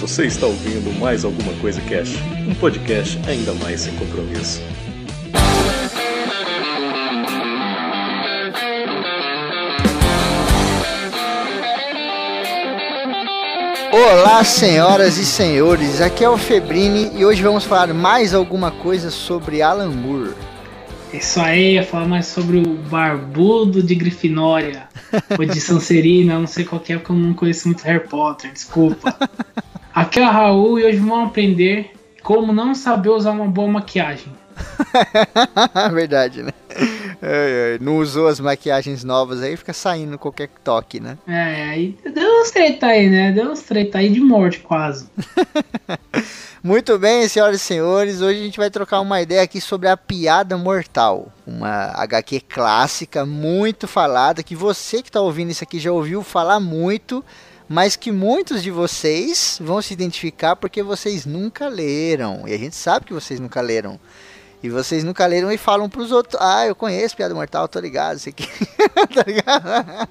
Você está ouvindo mais alguma coisa Cash, um podcast ainda mais sem compromisso. Olá, senhoras e senhores, aqui é o Febrini e hoje vamos falar mais alguma coisa sobre Alan Moore. Isso aí, ia falar mais sobre o Barbudo de Grifinória, ou de Sancerina, não sei qual que é, porque eu não conheço muito Harry Potter, desculpa. Aqui é o Raul e hoje vamos aprender como não saber usar uma boa maquiagem. Verdade, né? É, é, não usou as maquiagens novas aí, fica saindo qualquer toque, né? É, aí deu uns treta aí, né? Deu uns treta aí de morte quase. Muito bem, senhoras e senhores, hoje a gente vai trocar uma ideia aqui sobre a Piada Mortal, uma HQ clássica muito falada, que você que está ouvindo isso aqui já ouviu falar muito, mas que muitos de vocês vão se identificar porque vocês nunca leram, e a gente sabe que vocês nunca leram. E vocês nunca leram e falam pros outros, ah, eu conheço Piada Mortal, tô ligado, isso aqui. tá ligado?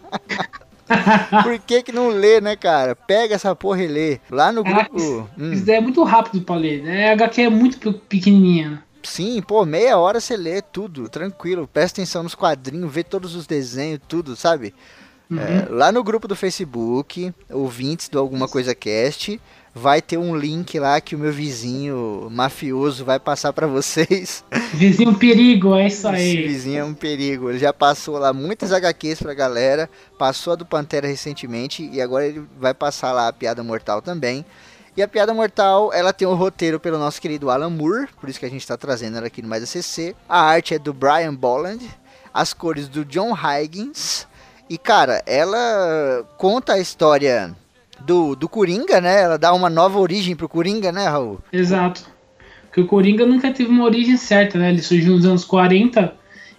Por que que não lê, né, cara? Pega essa porra e lê. Lá no Caraca, grupo... isso, Hum. isso é muito rápido pra ler, né? A HQ é muito pe- pequenininha. né? Sim, pô, meia hora você lê tudo, tranquilo. Presta atenção nos quadrinhos, vê todos os desenhos, tudo, sabe? É, lá no grupo do Facebook, ouvintes do Alguma Coisa Cast, vai ter um link lá que o meu vizinho mafioso vai passar pra vocês. Vizinho perigo, é isso Esse aí. vizinho é um perigo. Ele já passou lá muitas HQs pra galera, passou a do Pantera recentemente e agora ele vai passar lá a Piada Mortal também. E a Piada Mortal, ela tem o roteiro pelo nosso querido Alan Moore, por isso que a gente está trazendo ela aqui no Mais ACC. A arte é do Brian Bolland, as cores do John Higgins. E cara, ela conta a história do, do Coringa, né? Ela dá uma nova origem pro Coringa, né, Raul? Exato. Porque o Coringa nunca teve uma origem certa, né? Ele surgiu nos anos 40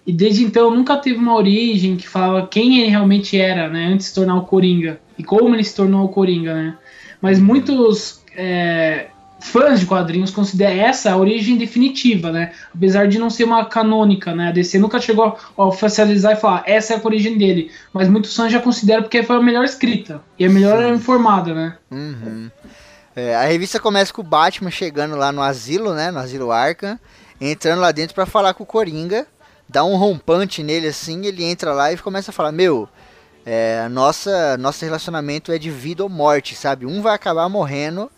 e desde então nunca teve uma origem que falava quem ele realmente era, né? Antes de se tornar o Coringa e como ele se tornou o Coringa, né? Mas muitos é, fãs de quadrinhos consideram essa a origem definitiva, né? Apesar de não ser uma canônica, né? A DC nunca chegou a oficializar e falar essa é a origem dele. Mas muitos fãs já consideram porque foi a melhor escrita e a melhor informada, né? Uhum. É, a revista começa com o Batman chegando lá no asilo, né? No asilo Arkham, entrando lá dentro pra falar com o Coringa, dá um rompante nele assim, ele entra lá e começa a falar: Meu, é, nossa, nosso relacionamento é de vida ou morte, sabe? Um vai acabar morrendo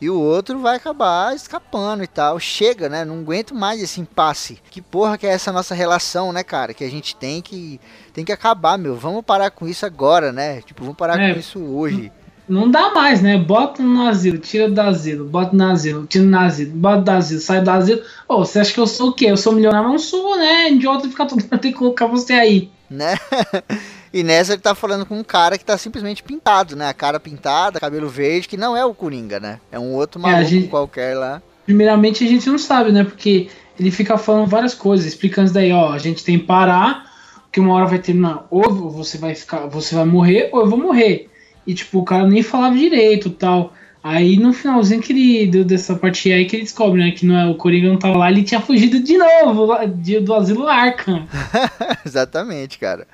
e o outro vai acabar escapando e tal. Chega, né? Não aguento mais esse impasse. Que porra que é essa nossa relação, né, cara? Que a gente tem que tem que acabar, meu. Vamos parar com isso agora, né? Tipo, vamos parar É. com isso hoje. Não dá mais, né? Bota no asilo, tira do asilo, bota no asilo, tira no asilo, bota do asilo, sai do asilo. Ô, você acha que eu sou o quê? Eu sou milionário? Não sou, né? Idiota ficar todo mundo tem que colocar você aí. né? E nessa ele tá falando com um cara que tá simplesmente pintado, né? A cara pintada, cabelo verde, que não é o Coringa, né? É um outro É, maluco gente- qualquer lá. Primeiramente a gente não sabe, né? Porque ele fica falando várias coisas, explicando isso daí, ó. A gente tem que parar, que uma hora vai terminar. Ou você vai ficar, você vai morrer, ou eu vou morrer. E tipo, o cara nem falava direito tal. Aí no finalzinho que ele deu dessa parte aí que ele descobre, né? Que não é, o Coringa não tava lá, ele tinha fugido de novo de- do asilo Arkham. Exatamente, cara.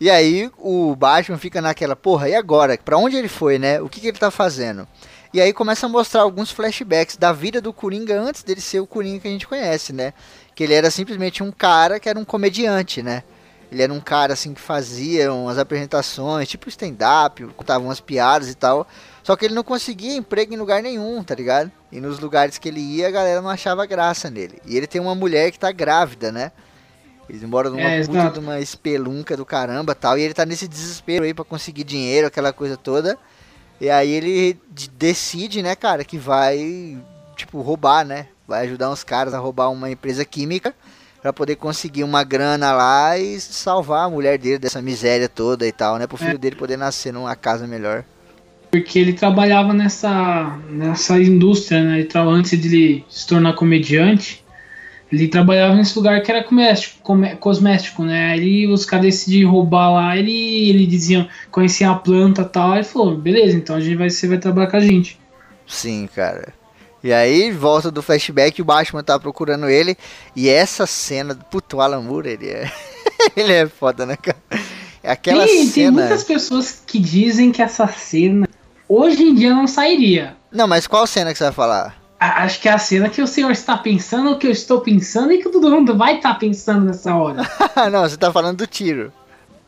E aí o Batman fica naquela, porra, e agora? Pra onde ele foi, né? O que, que ele tá fazendo? E aí começa a mostrar alguns flashbacks da vida do Coringa antes dele ser o Coringa que a gente conhece, né? Que ele era simplesmente um cara que era um comediante, né? Ele era um cara assim que fazia umas apresentações, tipo stand-up, contava umas piadas e tal. Só que ele não conseguia emprego em lugar nenhum, tá ligado? E nos lugares que ele ia, a galera não achava graça nele. E ele tem uma mulher que tá grávida, né? Eles moram numa É, puta de uma espelunca do caramba tal. E ele tá nesse desespero aí pra conseguir dinheiro, aquela coisa toda. E aí ele de- decide, né, cara, que vai, tipo, roubar, né? Vai ajudar uns caras a roubar uma empresa química pra poder conseguir uma grana lá e salvar a mulher dele dessa miséria toda e tal, né? Pro filho É. dele poder nascer numa casa melhor. Porque ele trabalhava nessa, nessa indústria, né? Tra- antes de ele se tornar comediante, ele trabalhava nesse lugar que era comércio, come- cosmético, né? Aí os caras decidiram roubar lá, ele, ele dizia, conhecia a planta e tal, aí falou, beleza, então a gente vai, você vai trabalhar com a gente. Sim, cara. E aí, volta do flashback, o Batman tá procurando ele. E essa cena, puto, o Alan Moore, ele é. ele é foda, né, cara? É aquela tem, tem cena. muitas pessoas que dizem que essa cena hoje em dia não sairia. Não, mas qual cena que você vai falar? Acho que é a cena que o senhor está pensando, o que eu estou pensando e que todo mundo vai estar pensando nessa hora. não, você tá falando do tiro.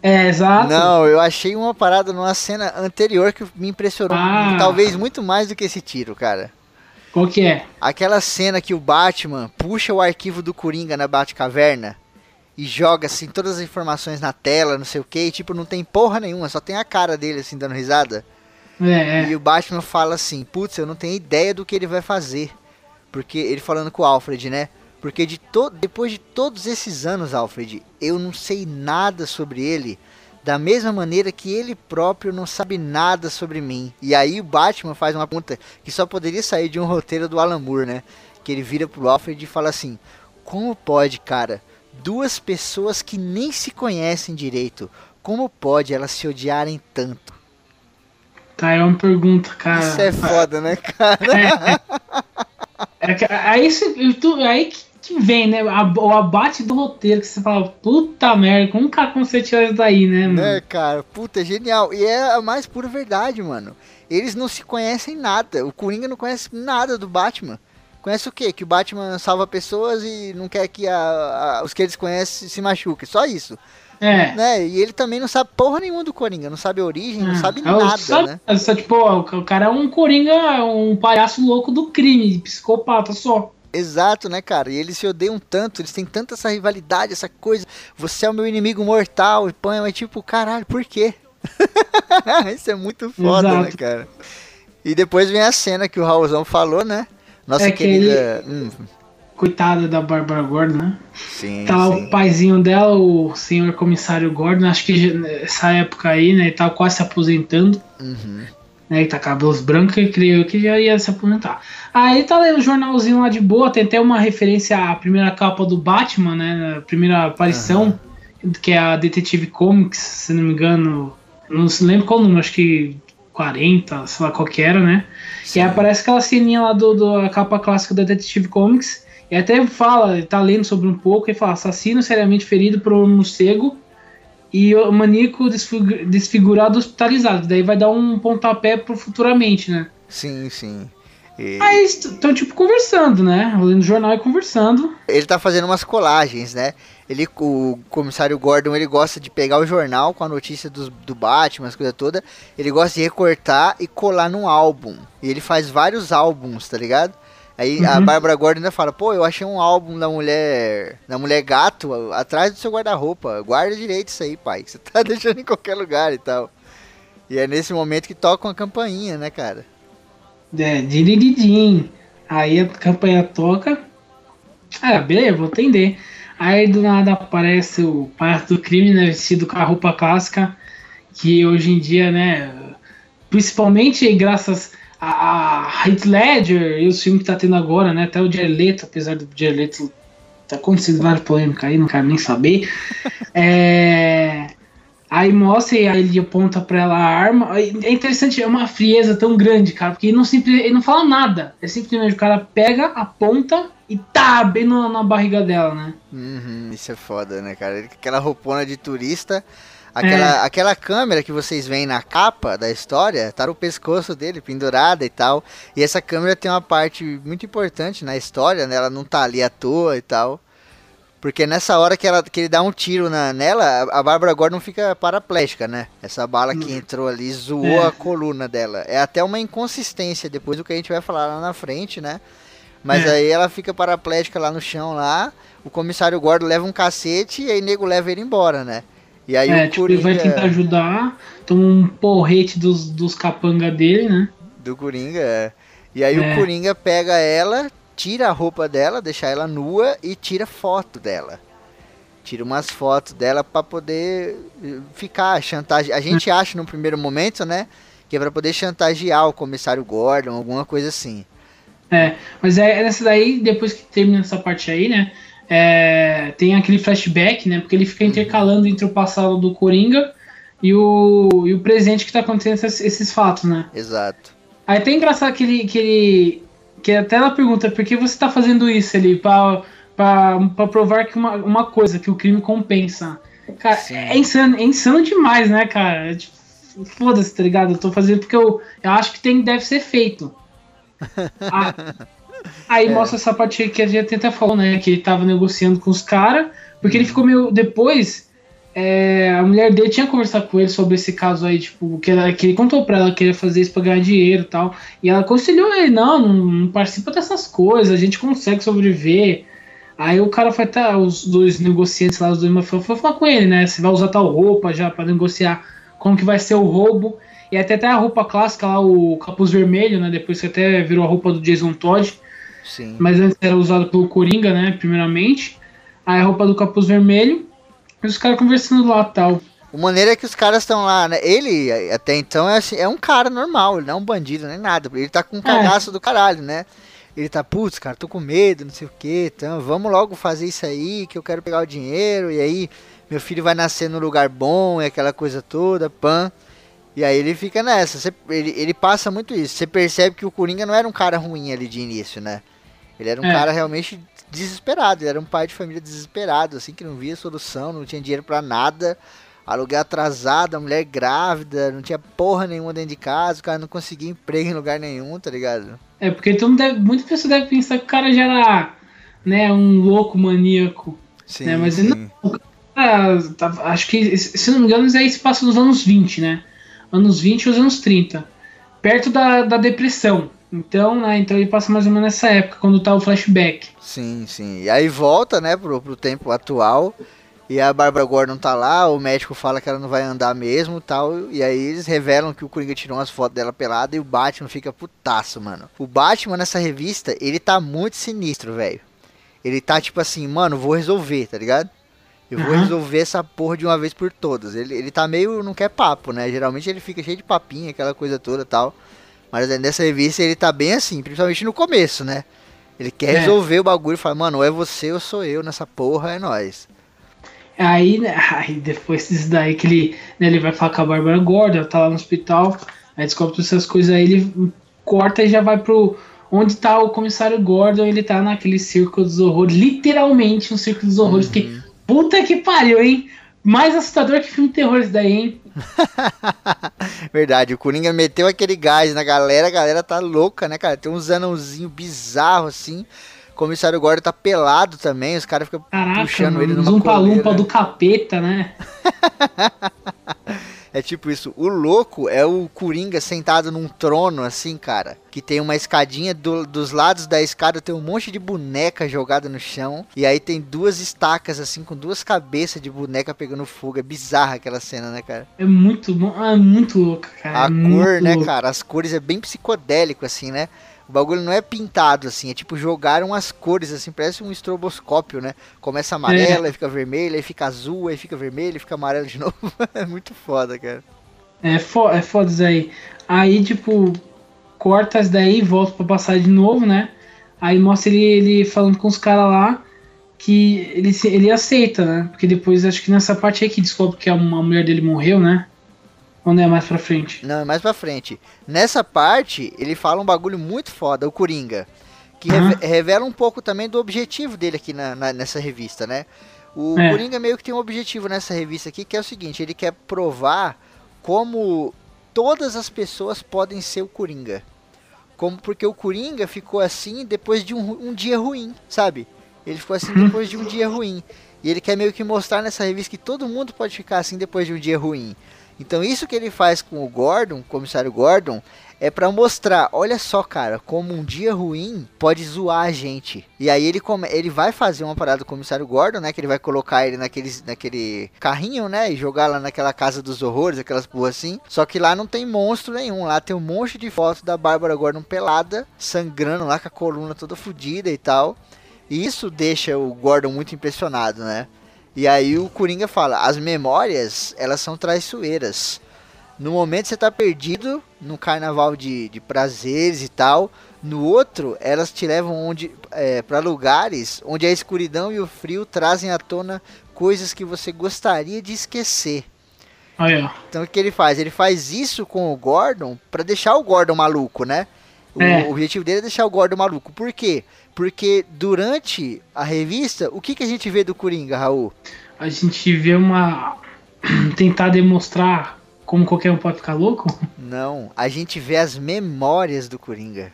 É, exato. Não, eu achei uma parada numa cena anterior que me impressionou. Ah. Talvez muito mais do que esse tiro, cara. Qual que é? Aquela cena que o Batman puxa o arquivo do Coringa na Batcaverna e joga assim todas as informações na tela, não sei o que, e tipo, não tem porra nenhuma, só tem a cara dele assim dando risada. É, E é. o Batman fala assim: Putz, eu não tenho ideia do que ele vai fazer. Porque ele falando com o Alfred, né? Porque de to depois de todos esses anos, Alfred, eu não sei nada sobre ele. Da mesma maneira que ele próprio não sabe nada sobre mim. E aí o Batman faz uma pergunta que só poderia sair de um roteiro do Alan Moore, né? Que ele vira pro Alfred e fala assim: Como pode, cara? Duas pessoas que nem se conhecem direito. Como pode elas se odiarem tanto? Tá, é uma pergunta, cara. Isso é foda, né, cara? É que- aí, aí que, que vem, né? o abate do roteiro, que você fala, puta merda, como o cara consegue tirar isso daí, né, mano? Né, cara? Puta, é genial. E é a mais pura verdade, mano. Eles não se conhecem nada. O Coringa não conhece nada do Batman. Conhece o quê? Que o Batman salva pessoas e não quer que a- a- os que eles conhecem se machuquem. Só isso. É. Né? E ele também não sabe porra nenhuma do Coringa. Não sabe a origem, não Ah, sabe é o- nada, sabe- né? Só, tipo, ó, o cara é um coringa, um palhaço louco do crime, psicopata só. Exato, né, cara? E eles se odeiam tanto, eles têm tanta essa rivalidade, essa coisa. Você é o meu inimigo mortal e põe, mas tipo, caralho, por quê? Isso é muito foda, Exato. né, cara? E depois vem a cena que o Raulzão falou, né? Nossa É que querida. Hum, Coitada da Bárbara Gordon, né? sim, Tá sim. o paizinho dela, o senhor comissário Gordon, acho que nessa época aí, né, ele tava quase se aposentando, Uhum. né, ele tá com cabelos brancos e creio que já ia se aposentar. Aí tá lendo o jornalzinho lá de boa, tem até uma referência à primeira capa do Batman, né, a primeira aparição, que é a Detetive Comics, se não me engano, não se lembro qual número, acho que 40, sei lá qual que era, né, e aí aparece aquela ceninha lá do, do capa clássica da Detective Comics. E até fala, ele tá lendo sobre um pouco, e fala: assassino seriamente ferido por um morcego e o maníaco desfigu- desfigurado hospitalizado. Daí vai dar um pontapé pro futuramente, né? Sim, sim. E Aí estão, tipo, conversando, né? Lendo jornal e conversando. ele tá fazendo umas colagens, né? Ele, o comissário Gordon, ele gosta de pegar o jornal com a notícia dos, do Batman, as coisas todas. Ele gosta de recortar e colar num álbum. E ele faz vários álbuns, tá ligado? Aí a Uhum. Bárbara Gordon ainda fala, pô, eu achei um álbum da mulher. Da mulher gato a- atrás do seu guarda-roupa. Guarda direito isso aí, pai. Que você tá deixando em qualquer lugar e tal. E é nesse momento que toca uma campainha, né, cara? É, dirididim. Aí a campanha toca. Ah, beleza, vou atender. Aí do nada aparece o palhaço do crime, né? Vestido com a roupa clássica. Que hoje em dia, né? Principalmente graças a, a Heath Ledger e os filmes que tá tendo agora, né? Até o Jared Leto, apesar do Jared Leto tá acontecendo várias polêmicas aí, não quero nem saber. É. Aí mostra e aí ele aponta pra ela a arma. É interessante, é uma frieza tão grande, cara, porque ele não, simples, ele não fala nada. É simplesmente o cara pega, aponta e tá bem no- na barriga dela, né? Uhum, isso é foda, né, cara? Aquela roupona de turista, aquela, É. aquela câmera que vocês veem na capa da história, tá no pescoço dele, pendurada e tal. E essa câmera tem uma parte muito importante na história, né? Ela não tá ali à toa e tal. Porque nessa hora que, ela, que ele dá um tiro na, nela, a- Bárbara Gordon fica paraplégica, né? Essa bala que entrou ali zoou É. a coluna dela. É até uma inconsistência depois do que a gente vai falar lá na frente, né? Mas É. aí ela fica paraplégica lá no chão lá. O comissário Gordon leva um cacete e aí nego leva ele embora, né? E aí é, o tipo, ele vai Coringa tentar ajudar, toma um porrete dos, dos capanga dele, né? do Coringa, é. E aí É. o Coringa pega ela, tira a roupa dela, deixa ela nua e tira foto dela. Tira umas fotos dela pra poder eh, ficar chantagem. A gente acha no primeiro momento, né, que é pra poder chantagear o comissário Gordon, alguma coisa assim. É, mas é é nessa daí, depois que termina essa parte aí, né? É, tem aquele flashback, né? Porque ele fica intercalando entre o passado do Coringa e o, e o presente que tá acontecendo esses, esses fatos, né? Exato. Aí até engraçado que ele, que ele. Que até ela pergunta por que você tá fazendo isso ali? Pra, pra, pra provar que uma, uma coisa, que o crime compensa. Cara, Sim. é insano, é insano demais, né, cara? É, tipo, foda-se, tá ligado? Eu tô fazendo porque eu, eu acho que tem, deve ser feito. Ah, aí é. mostra essa parte que a gente até falou, né? Que ele tava negociando com os caras, porque ele ficou meio. Depois, é, a mulher dele tinha conversado com ele sobre esse caso aí, tipo, que, ela, que ele contou pra ela que ia fazer isso pra ganhar dinheiro e tal. E ela aconselhou ele: não, não, não participa dessas coisas, a gente consegue sobreviver. Aí o cara foi até, os dois negociantes lá, os dois foi, foi falar com ele, né? Você vai usar tal roupa já para negociar como que vai ser o roubo. E até até a roupa clássica lá, o capuz vermelho, né? Depois que até virou a roupa do Jason Todd. Sim. Mas antes era usado pelo Coringa, né? Primeiramente. Aí a roupa do capuz vermelho. E os caras conversando lá tal. O maneiro é que os caras estão lá, né? Ele, até então, é, assim, é um cara normal, ele não é um bandido nem nada. Ele tá com um é. cagaço é. do caralho, né? Ele tá, putz, cara, tô com medo, não sei o que, então vamos logo fazer isso aí, que eu quero pegar o dinheiro, e aí meu filho vai nascer num lugar bom, e aquela coisa toda, pan. E aí ele fica nessa, você, ele, ele passa muito isso. Você percebe que o Coringa não era um cara ruim ali de início, né? Ele era um é. cara realmente desesperado, ele era um pai de família desesperado, assim, que não via solução, não tinha dinheiro para nada, aluguel atrasado, a mulher grávida, não tinha porra nenhuma dentro de casa, o cara não conseguia emprego em lugar nenhum, tá ligado? É, porque todo deve, muita pessoa deve pensar que o cara já era, né, um louco maníaco. Sim, né? Mas sim. não, cara, tá, acho que, se não me engano, isso aí se passa nos anos 20, né? Anos 20 ou anos 30. Perto da, da depressão. Então, né, então ele passa mais ou menos nessa época, quando tá o flashback. Sim, sim. E aí volta, né, pro, pro tempo atual. E a Barbara Gordon tá lá, o médico fala que ela não vai andar mesmo tal. E aí eles revelam que o Coringa tirou umas fotos dela pelada e o Batman fica putaço, mano. O Batman nessa revista, ele tá muito sinistro, velho. Ele tá tipo assim, mano, vou resolver, tá ligado? Eu vou uhum. resolver essa porra de uma vez por todas. Ele, ele tá meio. não quer papo, né? Geralmente ele fica cheio de papinha, aquela coisa toda tal. Mas nessa revista ele tá bem assim, principalmente no começo, né? Ele quer é. resolver o bagulho e fala, mano, ou é você ou sou eu nessa porra, é nós. Aí, né, aí depois disso daí que ele, né, ele vai falar com a Bárbara Gordon, ela tá lá no hospital, aí descobre todas essas coisas, aí ele corta e já vai pro. Onde tá o comissário Gordon, ele tá naquele circo dos horrores, literalmente um circo dos horrores, uhum. que puta que pariu, hein? Mais assustador que filme de terror isso daí, hein? Verdade, o Coringa meteu aquele gás na galera, a galera tá louca, né, cara? Tem uns anãozinhos bizarros assim. O comissário Gordon tá pelado também, os caras ficam puxando mano, ele numa Zumpa lumpa do capeta, né? É tipo isso, o louco é o Coringa sentado num trono, assim, cara. Que tem uma escadinha, do, dos lados da escada tem um monte de boneca jogada no chão. E aí tem duas estacas, assim, com duas cabeças de boneca pegando fogo. É bizarra aquela cena, né, cara? É muito, é muito louco, cara. A é cor, né, louco. cara? As cores é bem psicodélico, assim, né? O bagulho não é pintado assim, é tipo jogaram as cores assim, parece um estroboscópio, né? Começa amarela, é. aí fica vermelho, aí fica azul, aí fica vermelho, aí fica amarelo de novo. é muito foda, cara. É, fo é foda isso aí. Aí, tipo, corta as daí, volta pra passar de novo, né? Aí mostra ele, ele falando com os caras lá que ele, ele aceita, né? Porque depois acho que nessa parte aí que descobre que a, a mulher dele morreu, né? Ou não é mais pra frente? Não, é mais pra frente. Nessa parte, ele fala um bagulho muito foda, o Coringa. Que uhum. revela um pouco também do objetivo dele aqui na, na nessa revista, né? O é. Coringa meio que tem um objetivo nessa revista aqui, que é o seguinte, ele quer provar como todas as pessoas podem ser o Coringa. Como porque o Coringa ficou assim depois de um, um dia ruim, sabe? Ele ficou assim uhum. depois de um dia ruim. E ele quer meio que mostrar nessa revista que todo mundo pode ficar assim depois de um dia ruim. Então isso que ele faz com o Gordon, o comissário Gordon, é para mostrar, olha só, cara, como um dia ruim pode zoar a gente. E aí ele come, ele vai fazer uma parada do comissário Gordon, né, que ele vai colocar ele naquele, naquele carrinho, né, e jogar lá naquela casa dos horrores, aquelas porra assim. Só que lá não tem monstro nenhum, lá tem um monte de fotos da Bárbara Gordon pelada, sangrando lá com a coluna toda fodida e tal. E isso deixa o Gordon muito impressionado, né? E aí o Coringa fala: as memórias, elas são traiçoeiras. No momento você tá perdido, no carnaval de, de prazeres e tal. No outro, elas te levam onde é, para lugares onde a escuridão e o frio trazem à tona coisas que você gostaria de esquecer. Ah, é. Então o que ele faz? Ele faz isso com o Gordon para deixar o Gordon maluco, né? O, é. o objetivo dele é deixar o Gordon maluco. Por quê? Porque durante a revista, o que, que a gente vê do Coringa, Raul? A gente vê uma. tentar demonstrar como qualquer um pode ficar louco? Não, a gente vê as memórias do Coringa.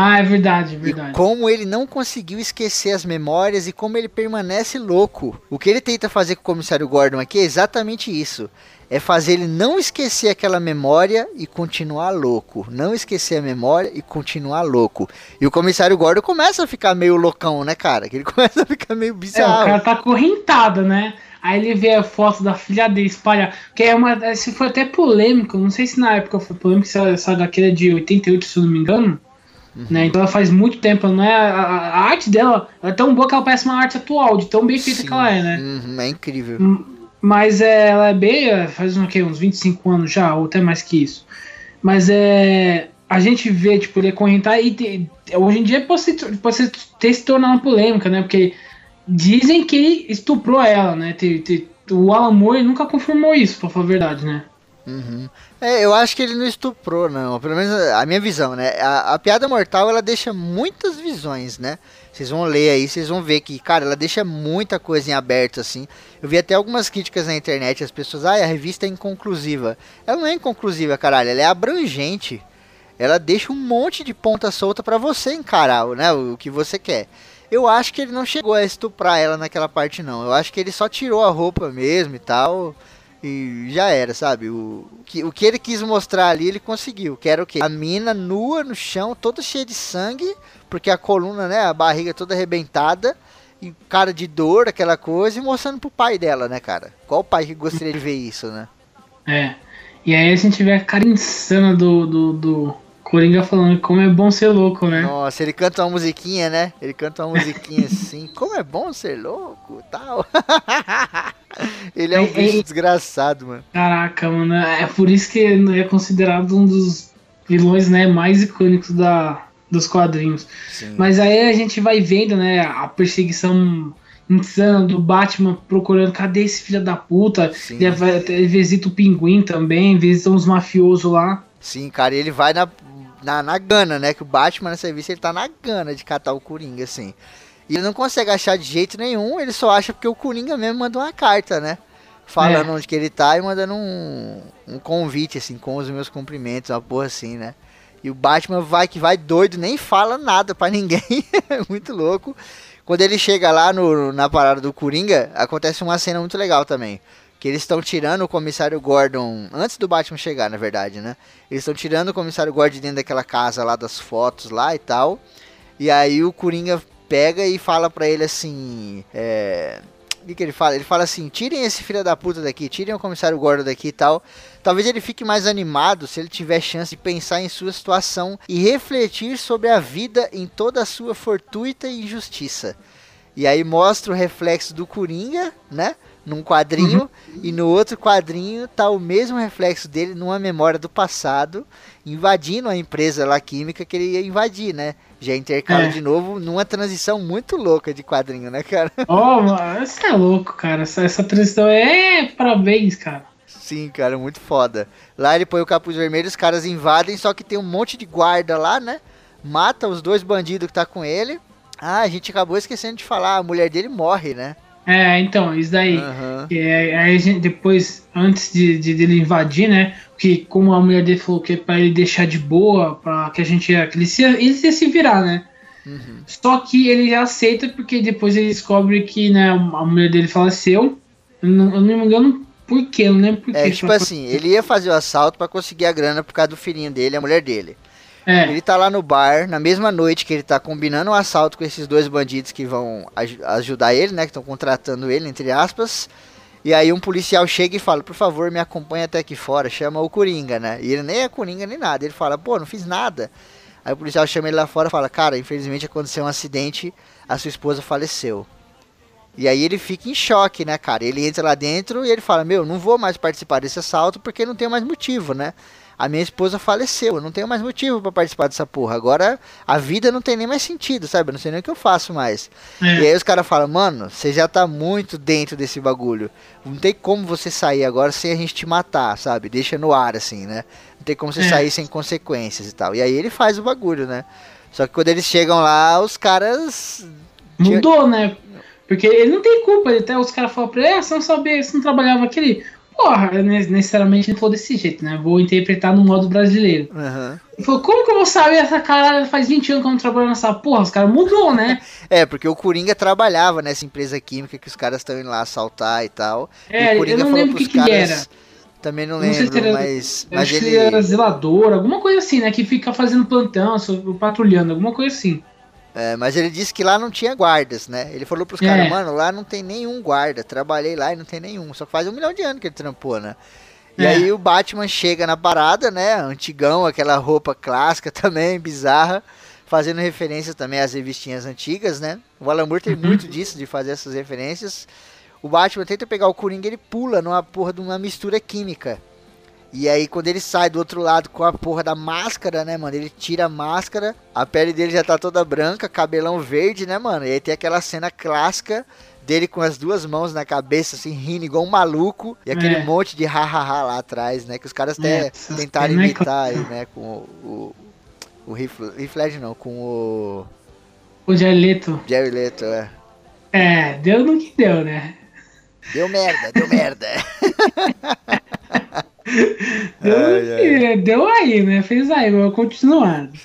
Ah, é verdade, é verdade. E como ele não conseguiu esquecer as memórias e como ele permanece louco. O que ele tenta fazer com o comissário Gordon aqui é exatamente isso. É fazer ele não esquecer aquela memória e continuar louco. Não esquecer a memória e continuar louco. E o comissário Gordon começa a ficar meio loucão, né, cara? Que ele começa a ficar meio bizarro. É, o cara tá correntado, né? Aí ele vê a foto da filha dele espalhar. Que é uma. Esse foi até polêmico. Não sei se na época foi polêmico, se essa HQ é de 88, se eu não me engano. Né? Então ela faz muito tempo, não é? A, a, arte dela é tão boa que ela parece uma arte atual, de tão bem feita que ela é, né? Uhum, é incrível. Mas é, ela é bem. É, faz um, okay, uns 25 anos já, ou até mais que isso. Mas é. A gente vê, tipo, ele correntar e hoje em dia pode, ser, pode ter se tornado uma polêmica, né? Porque dizem que ele estuprou ela, né? o Alan Moore nunca confirmou isso, pra falar a verdade, né? Uhum. É, eu acho que ele não estuprou, não. Pelo menos a minha visão, né? A, a, piada mortal ela deixa muitas visões, né? Vocês vão ler aí, vocês vão ver que, cara, ela deixa muita coisa em aberto, assim. Eu vi até algumas críticas na internet, as pessoas, ah, a revista é inconclusiva. Ela não é inconclusiva, caralho, ela é abrangente. Ela deixa um monte de ponta solta para você encarar, né? O que você quer. Eu acho que ele não chegou a estuprar ela naquela parte, não. Eu acho que ele só tirou a roupa mesmo e tal e já era, sabe? O, que, o que ele quis mostrar ali, ele conseguiu. Que era o quê? A mina nua no chão, toda cheia de sangue, porque a coluna, né? A barriga toda arrebentada, e cara de dor, aquela coisa, e mostrando pro pai dela, né, cara? Qual pai que gostaria de ver isso, né? É. E aí a gente vê a cara insana do, do, do Coringa falando como é bom ser louco, né? Nossa, ele canta uma musiquinha, né? Ele canta uma musiquinha assim, como é bom ser louco, tal. ele é um é, bicho é, desgraçado, mano. Caraca, mano, é por isso que é considerado um dos vilões, né, mais icônicos da, dos quadrinhos. Sim. Mas aí a gente vai vendo, né, a perseguição insana do Batman procurando cadê esse filho da puta. Ele, ele visita o pinguim também, visita uns mafiosos lá. Sim, cara, ele vai na, na, na gana, né? Que o Batman nessa revista ele tá na gana de catar o Coringa, assim. E ele não consegue achar de jeito nenhum, ele só acha porque o Coringa mesmo mandou uma carta, né? Falando é. onde que ele tá e mandando um, um convite, assim, com os meus cumprimentos, uma porra assim, né? E o Batman vai que vai doido, nem fala nada para ninguém. muito louco. Quando ele chega lá no, na parada do Coringa, acontece uma cena muito legal também que eles estão tirando o comissário Gordon antes do Batman chegar, na verdade, né? Eles estão tirando o comissário Gordon dentro daquela casa lá das fotos lá e tal. E aí o Coringa pega e fala pra ele assim, é... o que, que ele fala? Ele fala assim: tirem esse filho da puta daqui, tirem o comissário Gordon daqui e tal. Talvez ele fique mais animado se ele tiver chance de pensar em sua situação e refletir sobre a vida em toda a sua fortuita injustiça. E aí mostra o reflexo do Coringa, né? Num quadrinho uhum. e no outro quadrinho tá o mesmo reflexo dele numa memória do passado, invadindo a empresa lá química que ele ia invadir, né? Já intercala é. de novo numa transição muito louca de quadrinho, né, cara? Oh, mano, isso é louco, cara. Essa, essa transição é parabéns, cara. Sim, cara, muito foda. Lá ele põe o capuz vermelho, os caras invadem, só que tem um monte de guarda lá, né? Mata os dois bandidos que tá com ele. Ah, a gente acabou esquecendo de falar, a mulher dele morre, né? É, então, isso daí. Uhum. É, aí a gente, depois, antes de, de dele invadir, né? Que como a mulher dele falou que é pra ele deixar de boa, pra que a gente. Que ele, se, ele ia se virar, né? Uhum. Só que ele aceita porque depois ele descobre que né, a mulher dele faleceu. Eu não, eu não me engano por quê, não lembro por quê. É, tipo assim, ele ia fazer o assalto para conseguir a grana por causa do filhinho dele, a mulher dele. É. Ele tá lá no bar, na mesma noite que ele tá combinando o um assalto com esses dois bandidos que vão aj ajudar ele, né? Que estão contratando ele, entre aspas. E aí um policial chega e fala, por favor, me acompanha até aqui fora, chama o Coringa, né? E ele nem é Coringa nem nada. Ele fala, pô, não fiz nada. Aí o policial chama ele lá fora e fala, cara, infelizmente aconteceu um acidente, a sua esposa faleceu. E aí ele fica em choque, né, cara? Ele entra lá dentro e ele fala, meu, não vou mais participar desse assalto porque não tem mais motivo, né? A minha esposa faleceu, eu não tenho mais motivo para participar dessa porra. Agora a vida não tem nem mais sentido, sabe? Eu não sei nem o que eu faço mais. É. E aí os caras falam, mano, você já tá muito dentro desse bagulho. Não tem como você sair agora sem a gente te matar, sabe? Deixa no ar assim, né? Não tem como você é. sair sem consequências e tal. E aí ele faz o bagulho, né? Só que quando eles chegam lá, os caras. Mudou, né? Porque ele não tem culpa, até os caras falam pra ele, ah, você não sabia, você não trabalhava aquele porra, necessariamente não for desse jeito, né? Vou interpretar no modo brasileiro. Uhum. Ele falou, como que eu vou saber essa cara faz 20 anos que eu não trabalho nessa porra? Os caras mudou, né? é, porque o Coringa trabalhava nessa empresa química que os caras estão indo lá assaltar e tal. É, e o Coringa eu não lembro o que, que era. Também não, não lembro, era, mas, mas acho ele... que ele era zelador, alguma coisa assim, né? Que fica fazendo plantão, patrulhando, alguma coisa assim. É, mas ele disse que lá não tinha guardas, né? Ele falou pros caras, é. mano, lá não tem nenhum guarda. Trabalhei lá e não tem nenhum. Só faz um milhão de anos que ele trampou, né? E é. aí o Batman chega na parada, né? Antigão, aquela roupa clássica também, bizarra. Fazendo referência também às revistinhas antigas, né? O Alan Moore tem uhum. muito disso, de fazer essas referências. O Batman tenta pegar o Coringa, ele pula numa porra de uma mistura química. E aí, quando ele sai do outro lado com a porra da máscara, né, mano? Ele tira a máscara, a pele dele já tá toda branca, cabelão verde, né, mano? E aí tem aquela cena clássica dele com as duas mãos na cabeça, assim, rindo igual um maluco. E aquele é. monte de ha-ha-ha lá atrás, né? Que os caras até é, tentaram imitar aí, né? Com o. O, o Heath não, com o. O Jerry Leto. Jerry Leto, é. É, deu no que deu, né? Deu merda, deu merda. deu, deu aí, né? Fez aí, vou continuar.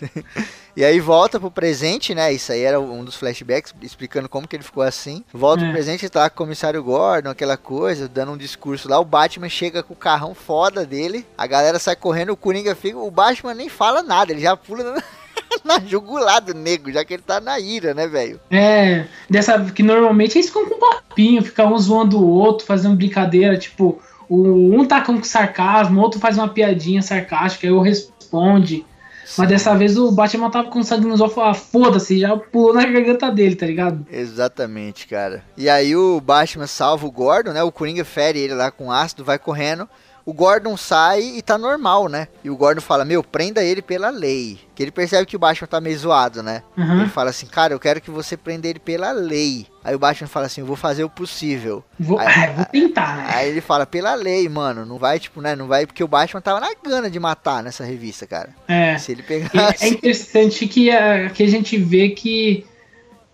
E aí volta pro presente, né? Isso aí era um dos flashbacks explicando como que ele ficou assim. Volta é. pro presente, tá com o comissário Gordon, aquela coisa, dando um discurso lá. O Batman chega com o carrão foda dele. A galera sai correndo, o Coringa fica. O Batman nem fala nada, ele já pula na, na jugular do nego, já que ele tá na ira, né, velho? É, dessa que normalmente eles ficam com um papinho, ficam um zoando o outro, fazendo brincadeira, tipo, o, um tá com sarcasmo, outro faz uma piadinha sarcástica, aí o responde. Mas dessa vez o Batman tava com sangue nos olhos, ah, foda-se, já pulou na garganta dele, tá ligado? Exatamente, cara. E aí o Batman salva o Gordon, né? O Coringa fere ele lá com ácido, vai correndo o Gordon sai e tá normal, né? E o Gordon fala, meu, prenda ele pela lei. Que ele percebe que o Batman tá meio zoado, né? Uhum. Ele fala assim, cara, eu quero que você prenda ele pela lei. Aí o Batman fala assim, eu vou fazer o possível. Vou, aí, é, vou tentar, né? Aí ele fala, pela lei, mano, não vai, tipo, né? Não vai, porque o Batman tava na gana de matar nessa revista, cara. É. Se ele pegasse... É interessante que a, que a gente vê que...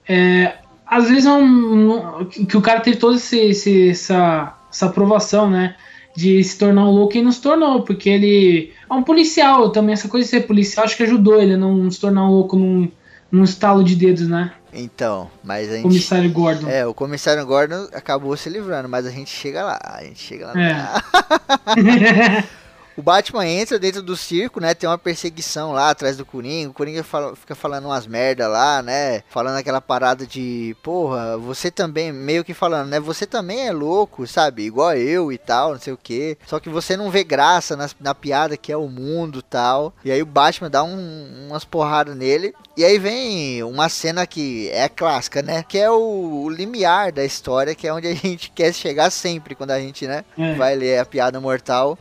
É, às vezes é um, que o cara teve toda essa, essa aprovação, né? De se tornar um louco e não se tornou, porque ele é um policial também. Essa coisa de ser policial acho que ajudou ele a não se tornar um louco num, num estalo de dedos, né? Então, mas a gente. Comissário Gordon. É, o comissário Gordon acabou se livrando, mas a gente chega lá. A gente chega lá. É. O Batman entra dentro do circo, né? Tem uma perseguição lá atrás do Coringa. O Coringa fala, fica falando umas merda lá, né? Falando aquela parada de, porra, você também, meio que falando, né? Você também é louco, sabe? Igual eu e tal, não sei o que. Só que você não vê graça na, na piada que é o mundo tal. E aí o Batman dá um, umas porradas nele. E aí vem uma cena que é clássica, né? Que é o, o, limiar da história, que é onde a gente quer chegar sempre quando a gente, né? É. Vai ler a piada mortal.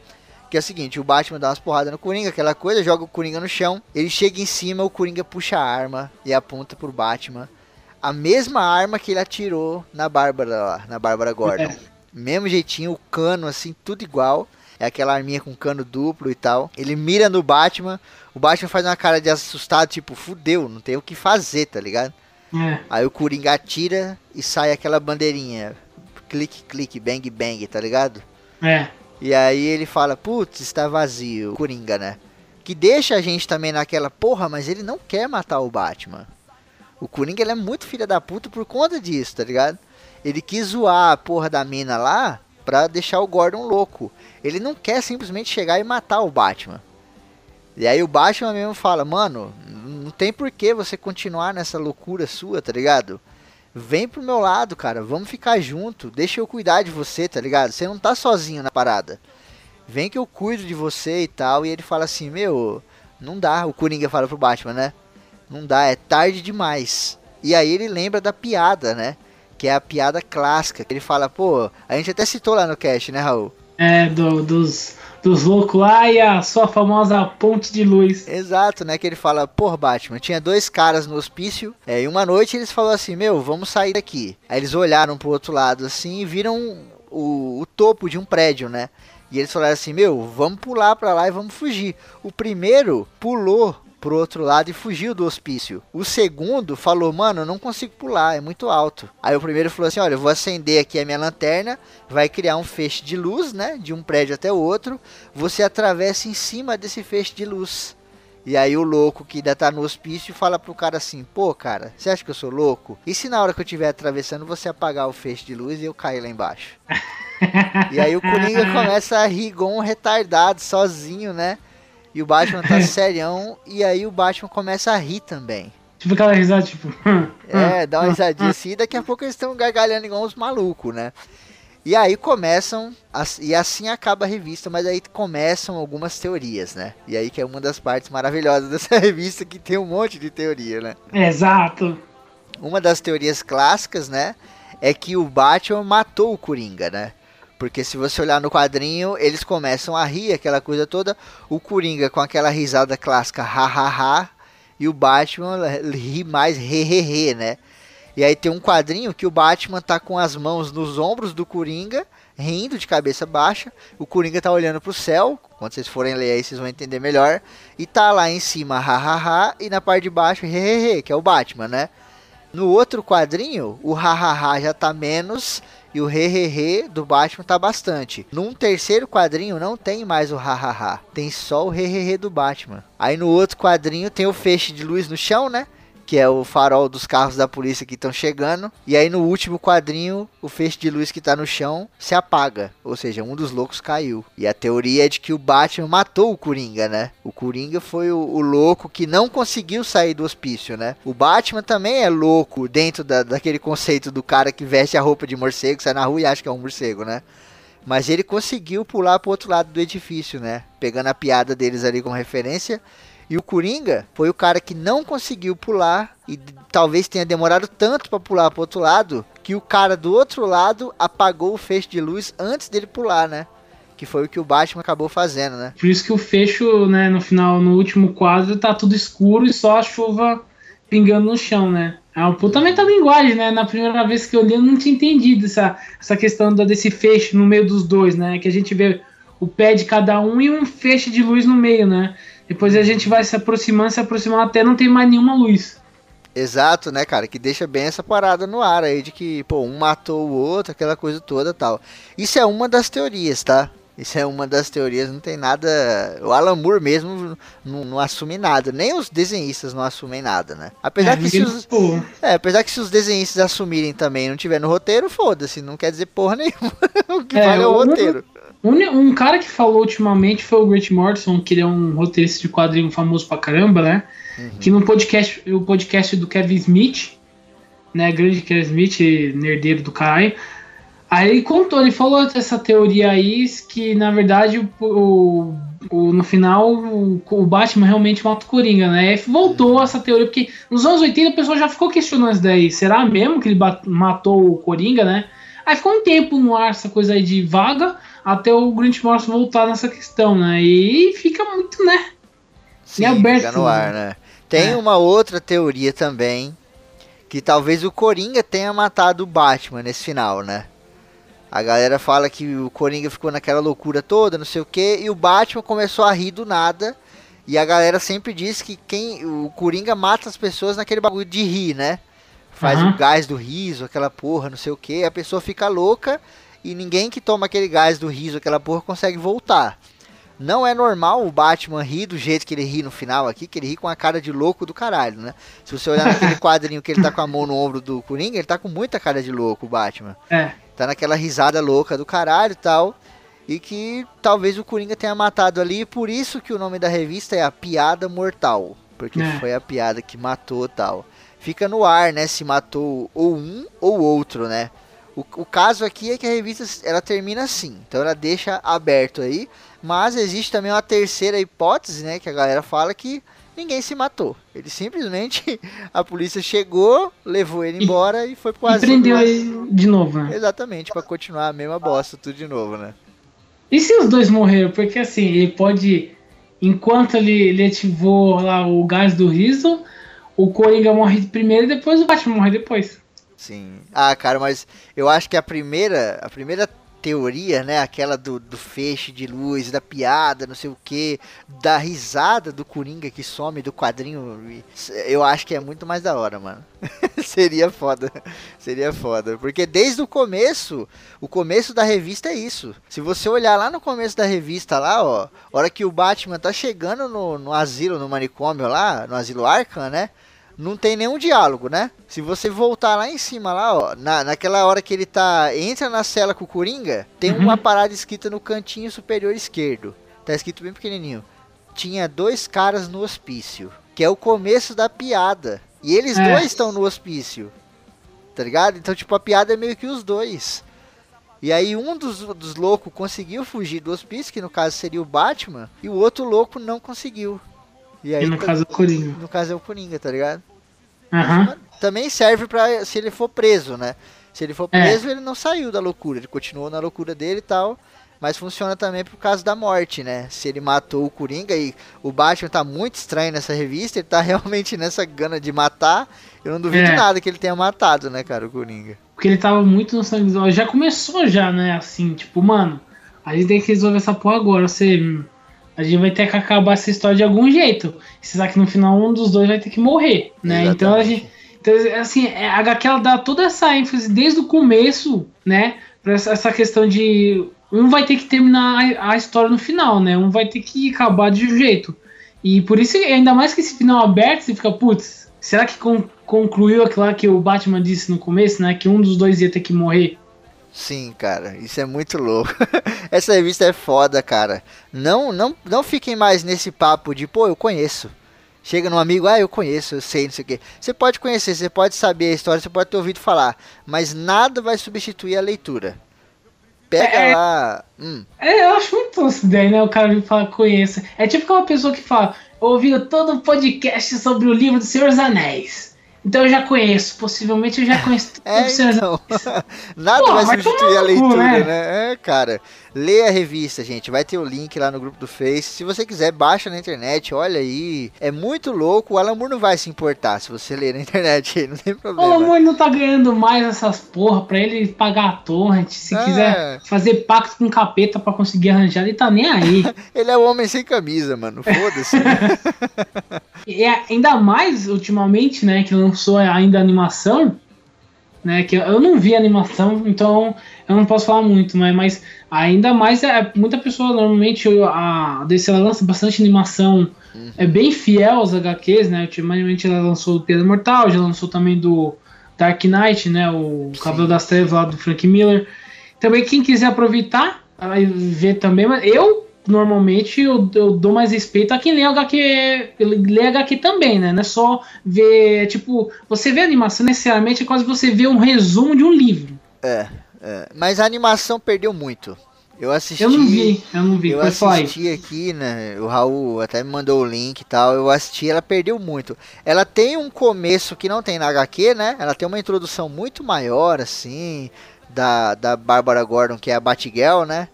Que é o seguinte, o Batman dá umas porradas no Coringa, aquela coisa, joga o Coringa no chão, ele chega em cima, o Coringa puxa a arma e aponta pro Batman. A mesma arma que ele atirou na Bárbara lá, na Bárbara Gordon. É. Mesmo jeitinho, o cano assim, tudo igual. É aquela arminha com cano duplo e tal. Ele mira no Batman, o Batman faz uma cara de assustado, tipo, fudeu, não tem o que fazer, tá ligado? É. Aí o Coringa atira e sai aquela bandeirinha. Clique, clique, bang, bang, tá ligado? É. E aí ele fala, putz, está vazio, Coringa, né? Que deixa a gente também naquela, porra, mas ele não quer matar o Batman. O Coringa ele é muito filha da puta por conta disso, tá ligado? Ele quis zoar a porra da mina lá pra deixar o Gordon louco. Ele não quer simplesmente chegar e matar o Batman. E aí o Batman mesmo fala, mano, não tem por que você continuar nessa loucura sua, tá ligado? Vem pro meu lado, cara, vamos ficar junto, deixa eu cuidar de você, tá ligado? Você não tá sozinho na parada. Vem que eu cuido de você e tal. E ele fala assim, meu, não dá. O Coringa fala pro Batman, né? Não dá, é tarde demais. E aí ele lembra da piada, né? Que é a piada clássica. Ele fala, pô, a gente até citou lá no cast, né, Raul? É, do, dos dos loucos lá e a sua famosa ponte de luz. Exato, né? Que ele fala, pô, Batman, tinha dois caras no hospício, é, e uma noite eles falaram assim, meu, vamos sair daqui. Aí eles olharam pro outro lado assim e viram o, o topo de um prédio, né? E eles falaram assim, meu, vamos pular pra lá e vamos fugir. O primeiro pulou pro outro lado e fugiu do hospício. O segundo falou, mano, eu não consigo pular, é muito alto. Aí o primeiro falou assim, olha, eu vou acender aqui a minha lanterna, vai criar um feixe de luz, né, de um prédio até o outro, você atravessa em cima desse feixe de luz. E aí o louco que ainda tá no hospício fala pro cara assim, pô cara, você acha que eu sou louco? E se na hora que eu estiver atravessando você apagar o feixe de luz e eu cair lá embaixo? e aí o Coringa começa a rir igual um retardado, sozinho, né? E o Batman tá serião, e aí o Batman começa a rir também. Tipo aquela risada, tipo. é, dá uma risadinha assim, e daqui a pouco eles estão gargalhando igual uns malucos, né? E aí começam, e assim acaba a revista, mas aí começam algumas teorias, né? E aí que é uma das partes maravilhosas dessa revista, que tem um monte de teoria, né? Exato. Uma das teorias clássicas, né? É que o Batman matou o Coringa, né? Porque se você olhar no quadrinho, eles começam a rir, aquela coisa toda. O Coringa com aquela risada clássica, ha ha ha. E o Batman ri mais, he he he, né? E aí tem um quadrinho que o Batman tá com as mãos nos ombros do Coringa, rindo de cabeça baixa. O Coringa tá olhando pro céu. Quando vocês forem ler aí, vocês vão entender melhor. E tá lá em cima, ha ha ha. E na parte de baixo, he he he, que é o Batman, né? No outro quadrinho, o ha ha ha já tá menos e o re-re-re do Batman tá bastante. Num terceiro quadrinho não tem mais o ha-ha-ha, tem só o re-re-re do Batman. Aí no outro quadrinho tem o feixe de luz no chão, né? Que é o farol dos carros da polícia que estão chegando. E aí no último quadrinho, o feixe de luz que está no chão se apaga, ou seja, um dos loucos caiu. E a teoria é de que o Batman matou o Coringa, né? O Coringa foi o, o louco que não conseguiu sair do hospício, né? O Batman também é louco dentro da, daquele conceito do cara que veste a roupa de morcego, sai na rua e acha que é um morcego, né? Mas ele conseguiu pular pro outro lado do edifício, né? Pegando a piada deles ali com referência e o Coringa foi o cara que não conseguiu pular e talvez tenha demorado tanto para pular pro outro lado que o cara do outro lado apagou o feixe de luz antes dele pular, né? Que foi o que o Batman acabou fazendo, né? Por isso que o fecho, né, no final, no último quadro, tá tudo escuro e só a chuva pingando no chão, né? É uma puta metalinguagem, né? Na primeira vez que eu li, eu não tinha entendido essa, essa questão desse fecho no meio dos dois, né? Que a gente vê o pé de cada um e um feixe de luz no meio, né? Depois a gente vai se aproximando, se aproximando até não tem mais nenhuma luz. Exato, né, cara? Que deixa bem essa parada no ar aí de que, pô, um matou o outro, aquela coisa toda tal. Isso é uma das teorias, tá? Isso é uma das teorias, não tem nada. O Alan Moore mesmo não, não assume nada, nem os desenhistas não assumem nada, né? Apesar, é, que, se os, é, apesar que se os desenhistas assumirem também não tiver no roteiro, foda-se, não quer dizer porra nenhuma. o que é, vale é o roteiro. Um, cara que falou ultimamente foi o Grant Morrison, que ele é um roteirista de quadrinho famoso pra caramba, né? Uhum. Que no podcast, o podcast do Kevin Smith, né? Grande Kevin Smith, nerdeiro do caralho. Aí ele contou, ele falou essa teoria aí, que na verdade o, o, o no final o, o, Batman realmente mata o Coringa, né? E voltou uhum. essa teoria, porque nos anos 80 a pessoa já ficou questionando isso daí. Será mesmo que ele matou o Coringa, né? Aí ficou um tempo no ar essa coisa aí de vaga até o Grant Morrison voltar nessa questão, né? E fica muito, né? Sim, aberto. Fica no ar, né? Tem é. uma outra teoria também, que talvez o Coringa tenha matado o Batman nesse final, né? A galera fala que o Coringa ficou naquela loucura toda, não sei o que, e o Batman começou a rir do nada. E a galera sempre diz que quem o Coringa mata as pessoas naquele bagulho de rir, né? Faz uhum. o gás do riso, aquela porra, não sei o que, a pessoa fica louca e ninguém que toma aquele gás do riso, aquela porra, consegue voltar. Não é normal o Batman rir do jeito que ele ri no final aqui, que ele ri com a cara de louco do caralho, né? Se você olhar naquele quadrinho que ele tá com a mão no ombro do Coringa, ele tá com muita cara de louco, o Batman. É. Tá naquela risada louca do caralho e tal. E que talvez o Coringa tenha matado ali, por isso que o nome da revista é A Piada Mortal. Porque é. foi a piada que matou tal. Fica no ar, né? Se matou ou um ou outro, né? O, o caso aqui é que a revista ela termina assim, então ela deixa aberto aí, mas existe também uma terceira hipótese, né, que a galera fala que ninguém se matou. Ele simplesmente a polícia chegou, levou ele embora e, e foi pro asilo. E prendeu ele de novo, né? Exatamente, para continuar a mesma bosta tudo de novo, né? E se os dois morreram? Porque assim, ele pode enquanto ele, ele ativou lá o gás do riso, o Coringa morre primeiro e depois o Batman morre depois. Sim. Ah, cara, mas eu acho que a primeira, a primeira teoria, né? Aquela do, do feixe de luz, da piada, não sei o que, da risada do Coringa que some do quadrinho. Eu acho que é muito mais da hora, mano. Seria foda. Seria foda. Porque desde o começo, o começo da revista é isso. Se você olhar lá no começo da revista, lá, ó, hora que o Batman tá chegando no, no asilo, no manicômio lá, no asilo Arkham, né? Não tem nenhum diálogo, né? Se você voltar lá em cima, lá, ó, na, naquela hora que ele tá. Entra na cela com o Coringa, tem uhum. uma parada escrita no cantinho superior esquerdo. Tá escrito bem pequenininho. Tinha dois caras no hospício. Que é o começo da piada. E eles é. dois estão no hospício. Tá ligado? Então, tipo, a piada é meio que os dois. E aí um dos, dos loucos conseguiu fugir do hospício, que no caso seria o Batman, e o outro louco não conseguiu. E aí, e no tá, caso é o Coringa. No caso é o Coringa, tá ligado? Uhum. Também serve para se ele for preso, né? Se ele for é. preso, é. ele não saiu da loucura, ele continuou na loucura dele e tal. Mas funciona também por causa da morte, né? Se ele matou o Coringa e o Batman tá muito estranho nessa revista, ele tá realmente nessa gana de matar. Eu não duvido é. nada que ele tenha matado, né, cara, o Coringa. Porque ele tava muito no sangue. Já começou já, né? Assim, tipo, mano, a gente tem que resolver essa porra agora. Você a gente vai ter que acabar essa história de algum jeito. Será que no final um dos dois vai ter que morrer, né? Exatamente. Então a gente. Então, assim, é, a HQ ela dá toda essa ênfase desde o começo, né? Pra essa questão de. Um vai ter que terminar a, a história no final, né? Um vai ter que acabar de um jeito. E por isso, ainda mais que esse final aberto, você fica, putz, será que con concluiu aquilo lá que o Batman disse no começo, né? Que um dos dois ia ter que morrer? Sim, cara, isso é muito louco. Essa revista é foda, cara. Não, não, não fiquem mais nesse papo de, pô, eu conheço. Chega num amigo, ah, eu conheço, eu sei, não sei o quê. Você pode conhecer, você pode saber a história, você pode ter ouvido falar, mas nada vai substituir a leitura. Pega é, lá. Hum. É, eu acho muito isso daí, né? O cara me fala, conheça. É tipo uma pessoa que fala, ouviu todo o podcast sobre o livro do Senhor dos Anéis. Então eu já conheço, possivelmente eu já conheço é, então. Nada Pô, vai substituir a leitura, né? né? É, cara. Lê a revista, gente. Vai ter o link lá no grupo do Face. Se você quiser, baixa na internet, olha aí. É muito louco. O Alan Moore não vai se importar se você ler na internet aí, não tem problema. O Alan Moore não tá ganhando mais essas porra pra ele pagar a torrent. Se é. quiser fazer pacto com capeta pra conseguir arranjar, ele tá nem aí. ele é o homem sem camisa, mano. Foda-se. E é, ainda mais ultimamente, né, que lançou ainda a animação né? Que eu não vi animação, então eu não posso falar muito, mas, mas ainda mais é muita pessoa normalmente a DC ela lança bastante animação, uhum. é bem fiel aos HQs, né? Ultimamente ela lançou o Pedro Mortal, já lançou também do Dark Knight, né? O Cabelo das Trevas lá do Frank Miller. Também quem quiser aproveitar, vai ver também, mas eu normalmente eu, eu, dou mais respeito a quem lê HQ, lê HQ também, né? Não é só ver, tipo, você vê animação necessariamente é quase você vê um resumo de um livro. É, é. mas a animação perdeu muito. Eu assisti. Eu não vi, eu não vi. Eu assisti aqui, né? O Raul até me mandou o link e tal. Eu assisti, ela perdeu muito. Ela tem um começo que não tem na HQ, né? Ela tem uma introdução muito maior, assim, da, da Bárbara Gordon, que é a Batgirl, né?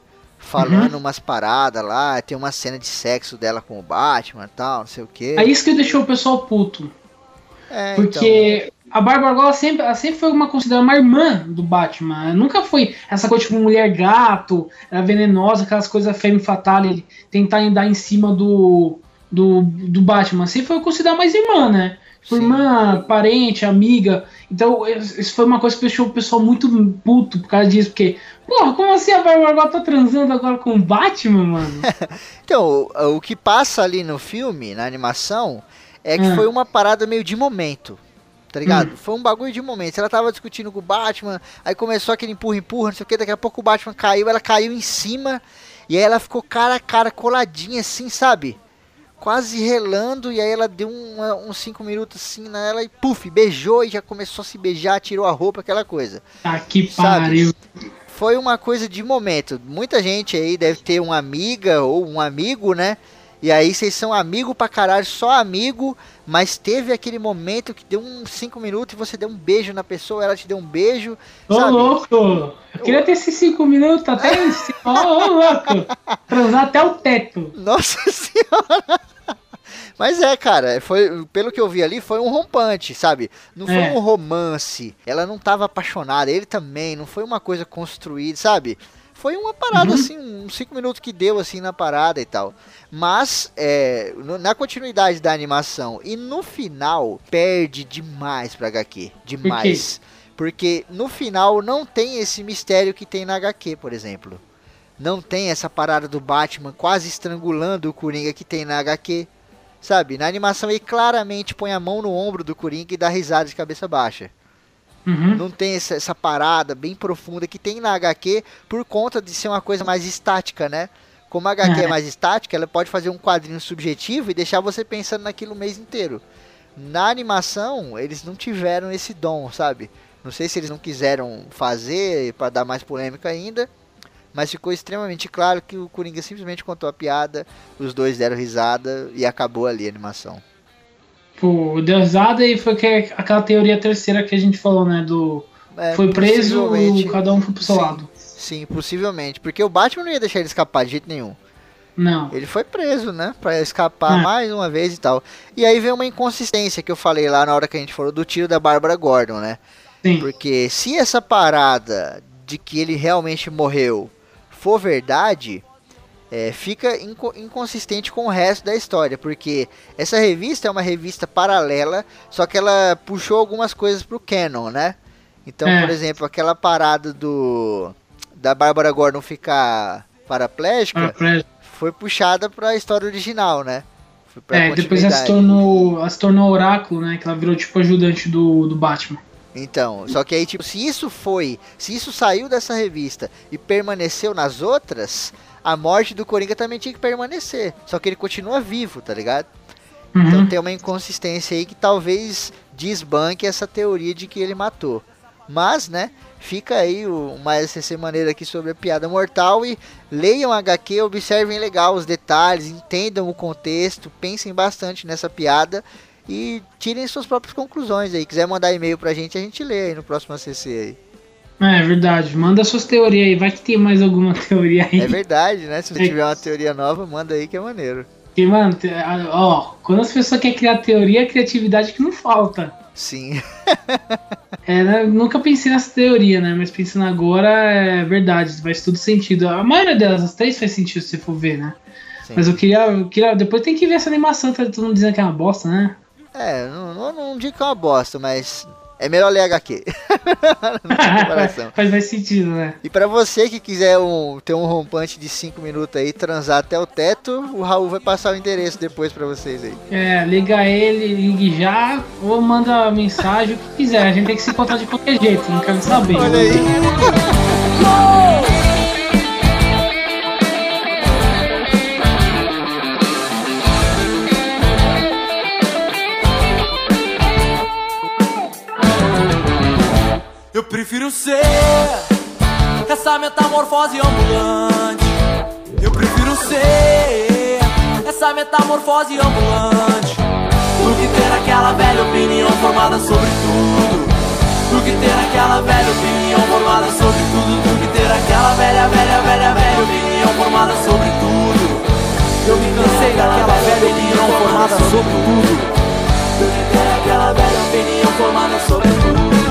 Falando uhum. umas paradas lá, tem uma cena de sexo dela com o Batman e tal, não sei o que. É isso que deixou o pessoal puto. É, porque então... a Bárbara Gordon sempre, ela sempre foi uma considerada uma irmã do Batman. Ela nunca foi essa coisa tipo mulher gato, era venenosa, aquelas coisas femme fatale, tentar andar em cima do, do, do Batman. Sempre foi considerada mais irmã, né? Tipo, irmã, parente, amiga. Então, isso foi uma coisa que deixou o pessoal muito puto por causa disso, porque Porra, como assim a Bárbara tá transando agora com o Batman, mano? então, o, que passa ali no filme, na animação, é que ah. foi uma parada meio de momento. Tá ligado? Hum. Foi um bagulho de momento. Ela tava discutindo com o Batman, aí começou aquele empurra-empurra, não sei o que, daqui a pouco o Batman caiu, ela caiu em cima, e aí ela ficou cara a cara coladinha assim, sabe? Quase relando, e aí ela deu um, uns 5 minutos assim nela e puf, beijou e já começou a se beijar, tirou a roupa, aquela coisa. Ah, que pariu foi uma coisa de momento. Muita gente aí deve ter uma amiga ou um amigo, né? E aí vocês são amigo pra caralho, só amigo, mas teve aquele momento que deu uns 5 minutos e você deu um beijo na pessoa, ela te deu um beijo. Ô sabe? louco! Eu queria ter esses 5 minutos até. Ô, ô louco! Transar até o teto. Nossa senhora! Mas é, cara, foi, pelo que eu vi ali, foi um rompante, sabe? Não foi é. um romance. Ela não tava apaixonada, ele também, não foi uma coisa construída, sabe? Foi uma parada uhum. assim, uns 5 minutos que deu assim na parada e tal. Mas é, na continuidade da animação e no final perde demais pra HQ. Demais. Por Porque no final não tem esse mistério que tem na HQ, por exemplo. Não tem essa parada do Batman quase estrangulando o Coringa que tem na HQ. Sabe? Na animação ele claramente põe a mão no ombro do Coringa e dá risada de cabeça baixa. Uhum. Não tem essa, essa, parada bem profunda que tem na HQ por conta de ser uma coisa mais estática, né? Como a HQ é. é mais estática, ela pode fazer um quadrinho subjetivo e deixar você pensando naquilo o mês inteiro. Na animação, eles não tiveram esse dom, sabe? Não sei se eles não quiseram fazer para dar mais polêmica ainda, mas ficou extremamente claro que o Coringa simplesmente contou a piada, os dois deram risada e acabou ali a animação. Pô, deu risada e foi que, aquela teoria terceira que a gente falou, né? Do. É, foi preso, cada um foi pro seu sim, lado. Sim, possivelmente. Porque o Batman não ia deixar ele escapar de jeito nenhum. Não. Ele foi preso, né? Pra escapar é. mais uma vez e tal. E aí vem uma inconsistência que eu falei lá na hora que a gente falou do tiro da Bárbara Gordon, né? Sim. Porque se essa parada de que ele realmente morreu for verdade, é, fica inco inconsistente com o resto da história, porque essa revista é uma revista paralela, só que ela puxou algumas coisas pro canon, né? Então, é. por exemplo, aquela parada do da Bárbara Gordon ficar paraplégica foi puxada para a história original, né? É, depois ela se tornou, ela se tornou oráculo, né? Que ela virou tipo ajudante do, do Batman. Então, só que aí, tipo, se isso foi, se isso saiu dessa revista e permaneceu nas outras, a morte do Coringa também tinha que permanecer. Só que ele continua vivo, tá ligado? Uhum. Então tem uma inconsistência aí que talvez desbanque essa teoria de que ele matou. Mas, né, fica aí uma SCC maneira aqui sobre a piada mortal e leiam HQ, observem legal os detalhes, entendam o contexto, pensem bastante nessa piada e tirem suas próprias conclusões aí. Quiser mandar e-mail pra gente, a gente lê aí no próximo ACC aí. É, é verdade, manda suas teorias aí, vai que tem mais alguma teoria aí. É verdade, né? Se você é. tiver uma teoria nova, manda aí que é maneiro. Porque, mano, ó, quando as pessoas querem criar teoria, é criatividade que não falta. Sim. é, né? Nunca pensei nessa teoria, né? Mas pensando agora, é verdade, faz tudo sentido. A maioria delas, as três faz sentido se você for ver, né? Sim. Mas eu queria, eu queria. Depois tem que ver essa animação, tá todo mundo dizendo que é uma bosta, né? É, não, não, não digo que é uma bosta, mas é melhor ler HQ. Faz mais sentido, né? E para você que quiser um, ter um rompante de 5 minutos aí, transar até o teto, o Raul vai passar o endereço depois para vocês aí. É, liga ele, ligue já, ou manda mensagem, o que quiser. A gente tem que se encontrar de qualquer jeito, não quero saber. Olha aí. prefiro ser essa metamorfose ambulante. Eu prefiro ser essa metamorfose ambulante. Do que ter aquela velha opinião formada sobre tudo. Do que ter aquela velha opinião formada sobre tudo. Do que ter aquela velha, velha, velha, velha opinião formada sobre tudo. Eu me cansei daquela velha opinião formada sobre tudo. Do que ter aquela velha opinião formada sobre tudo.